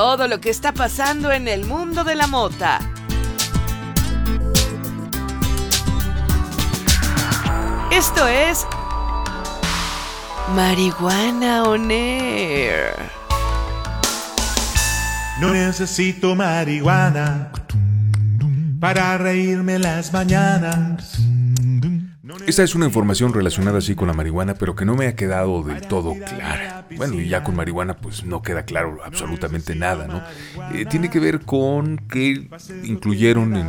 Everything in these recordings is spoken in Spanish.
todo lo que está pasando en el mundo de la mota. Esto es Marihuana On. No necesito marihuana para reírme las mañanas. Esta es una información relacionada así con la marihuana, pero que no me ha quedado del todo clara. Bueno, y ya con marihuana pues no queda claro absolutamente nada, ¿no? Eh, tiene que ver con que incluyeron en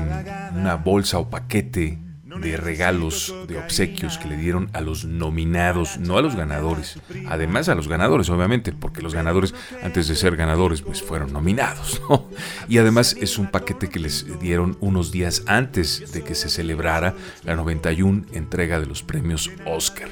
una bolsa o paquete de regalos, de obsequios que le dieron a los nominados, no a los ganadores. Además a los ganadores, obviamente, porque los ganadores, antes de ser ganadores, pues fueron nominados, ¿no? Y además es un paquete que les dieron unos días antes de que se celebrara la 91 entrega de los premios Oscar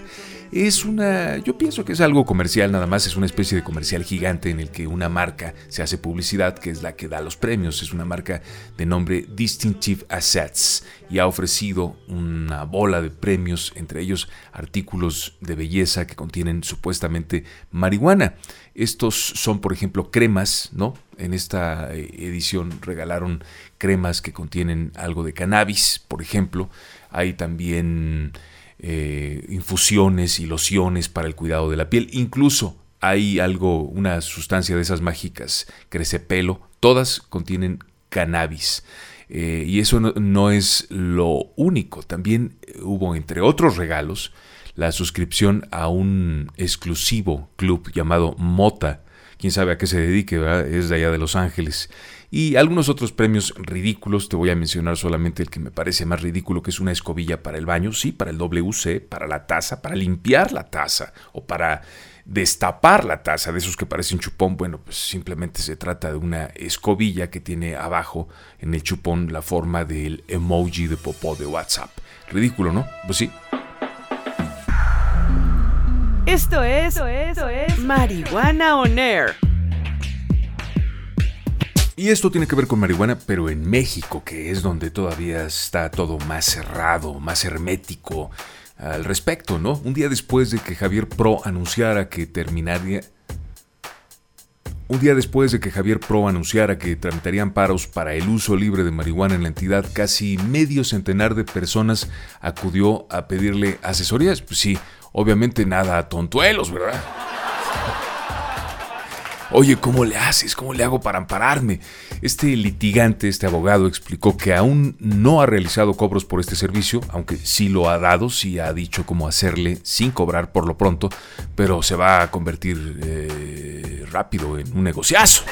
es una, yo pienso que es algo comercial nada más, es una especie de comercial gigante en el que una marca se hace publicidad, que es la que da los premios, es una marca de nombre Distinctive Assets y ha ofrecido una bola de premios, entre ellos artículos de belleza que contienen supuestamente marihuana. Estos son, por ejemplo, cremas, ¿no? En esta eh, edición regalaron cremas que contienen algo de cannabis, por ejemplo. Hay también eh, infusiones y lociones para el cuidado de la piel. Incluso hay algo, una sustancia de esas mágicas, crece pelo, todas contienen cannabis. Eh, y eso no, es lo único. También hubo, entre otros regalos, la suscripción a un exclusivo club llamado Mota. Quién sabe a qué se dedique, es de allá de Los Ángeles y algunos otros premios ridículos. Te voy a mencionar solamente el que me parece más ridículo, que es una escobilla para el baño, sí, para el WC, para la taza, para limpiar la taza o para destapar la taza, de esos que parecen chupón. Bueno, pues simplemente se trata de una escobilla que tiene abajo en el chupón la forma del emoji de popó de WhatsApp. Ridículo, ¿no? Pues sí. Esto es, esto es, esto es Marihuana On Air y esto tiene que ver con marihuana, pero en México, que es donde todavía está todo más cerrado, más hermético al respecto, ¿no? Un día después de que Javier Pro anunciara que terminaría... Un día después de que Javier Pro anunciara que tramitarían paros para el uso libre de marihuana en la entidad, casi medio centenar de personas acudió a pedirle asesorías. Pues sí, obviamente nada tontuelos, ¿verdad? Oye, ¿cómo le haces? ¿Cómo le hago para ampararme? Este litigante, este abogado, explicó que aún no ha realizado cobros por este servicio, aunque sí lo ha dado, sí ha dicho cómo hacerle sin cobrar por lo pronto, pero se va a convertir eh, rápido en un negociazo.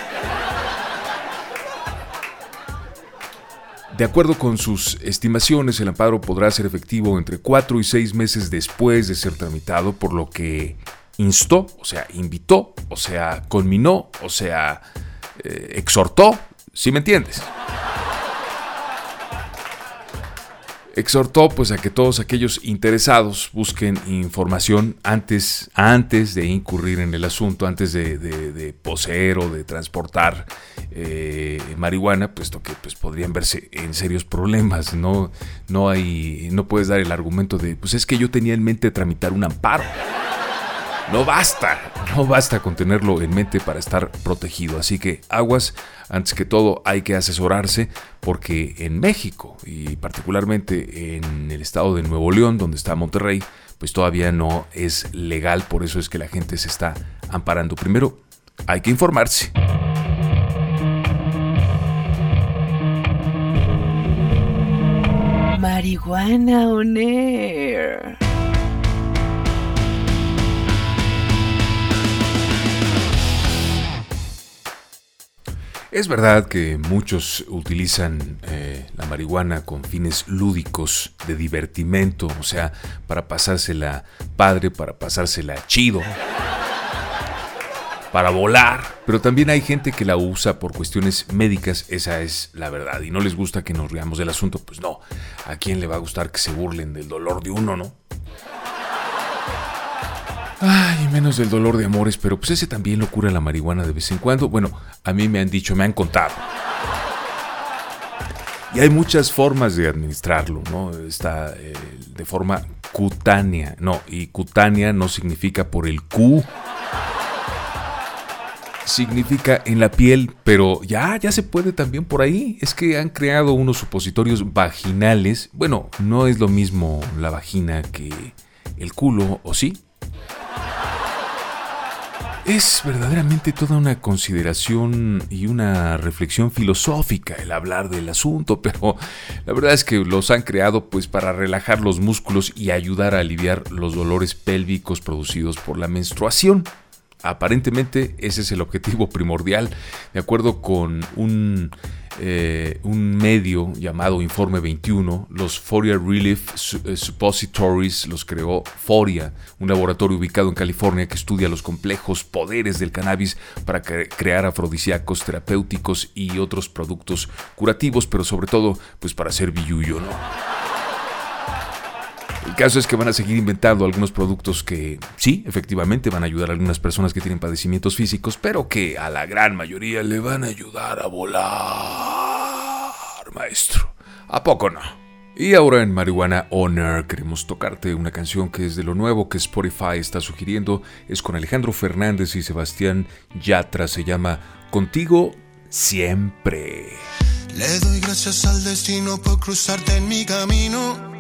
De acuerdo con sus estimaciones, el amparo podrá ser efectivo entre cuatro y seis meses después de ser tramitado, por lo que instó, o sea, invitó, o sea, conminó, o sea, eh, exhortó, si me entiendes? Exhortó pues a que todos aquellos interesados busquen información antes, antes de incurrir en el asunto, antes de, poseer o de transportar eh, marihuana, puesto que pues, podrían verse en serios problemas. No, no, hay, no puedes dar el argumento de, pues es que yo tenía en mente tramitar un amparo. No basta, no basta con tenerlo en mente para estar protegido. Así que aguas, antes que todo hay que asesorarse porque en México y particularmente en el estado de Nuevo León, donde está Monterrey, pues todavía no es legal, por eso es que la gente se está amparando. Primero, hay que informarse. Marihuana on air. Es verdad que muchos utilizan eh, la marihuana con fines lúdicos, de divertimento, o sea, para pasársela padre, para pasársela chido, para volar. Pero también hay gente que la usa por cuestiones médicas, esa es la verdad. Y no les gusta que nos riamos del asunto, pues no. ¿A quién le va a gustar que se burlen del dolor de uno, no? Ay, menos del dolor de amores, pero pues ese también lo cura la marihuana de vez en cuando. Bueno, a mí me han dicho, me han contado. Y hay muchas formas de administrarlo, ¿no? Está eh, de forma cutánea, no, y cutánea no significa por el Q, significa en la piel, pero ya, ya se puede también por ahí. Es que han creado unos supositorios vaginales. Bueno, no es lo mismo la vagina que el culo, ¿o sí? Es verdaderamente toda una consideración y una reflexión filosófica el hablar del asunto, pero la verdad es que los han creado pues para relajar los músculos y ayudar a aliviar los dolores pélvicos producidos por la menstruación. Aparentemente ese es el objetivo primordial, de acuerdo con un, eh, un medio llamado Informe 21, los Foria Relief eh, Suppositories los creó Foria, un laboratorio ubicado en California que estudia los complejos poderes del cannabis para crear afrodisíacos terapéuticos y otros productos curativos, pero sobre todo pues para hacer billuyo, ¿no? El caso es que van a seguir inventando algunos productos que sí, efectivamente van a ayudar a algunas personas que tienen padecimientos físicos, pero que a la gran mayoría le van a ayudar a volar, maestro. ¿A poco no? Y ahora en Marihuana Honor queremos tocarte una canción que es de lo nuevo que Spotify está sugiriendo. Es con Alejandro Fernández y Sebastián Yatra. Se llama Contigo Siempre. Le doy gracias al destino por cruzarte en mi camino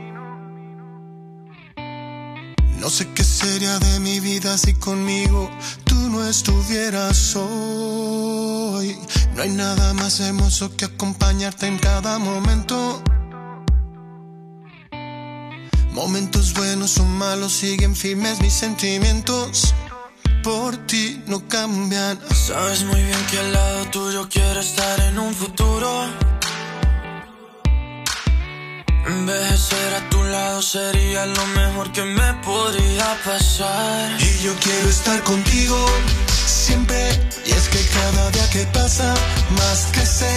no sé qué sería de mi vida si conmigo tú no estuvieras hoy. No hay nada más hermoso que acompañarte en cada momento. Momentos buenos o malos siguen firmes mis sentimientos. Por ti no cambian. Sabes muy bien que al lado tuyo quiero estar en un futuro. Envejecer a tu lado sería lo mejor que me podría pasar. Y yo quiero estar contigo siempre. Y es que cada día que pasa, más que sé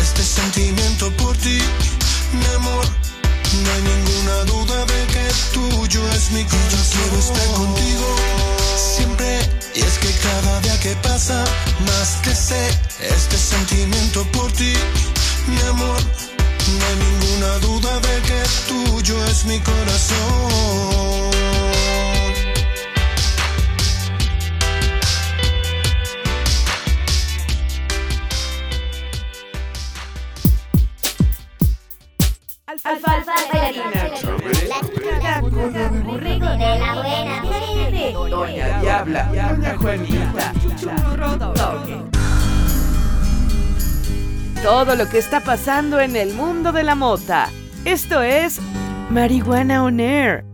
este sentimiento por ti, mi amor. No hay ninguna duda de que tuyo es mi corazón. Quiero estar contigo siempre. Y es que cada día que pasa, más que sé este sentimiento por ti, mi amor. No hay ninguna duda de que tuyo es mi corazón. Alfalfa de la buena. Doña Diabla, Doña Juanita, churro toque todo lo que está pasando en el mundo de la mota. Esto es Marihuana On Air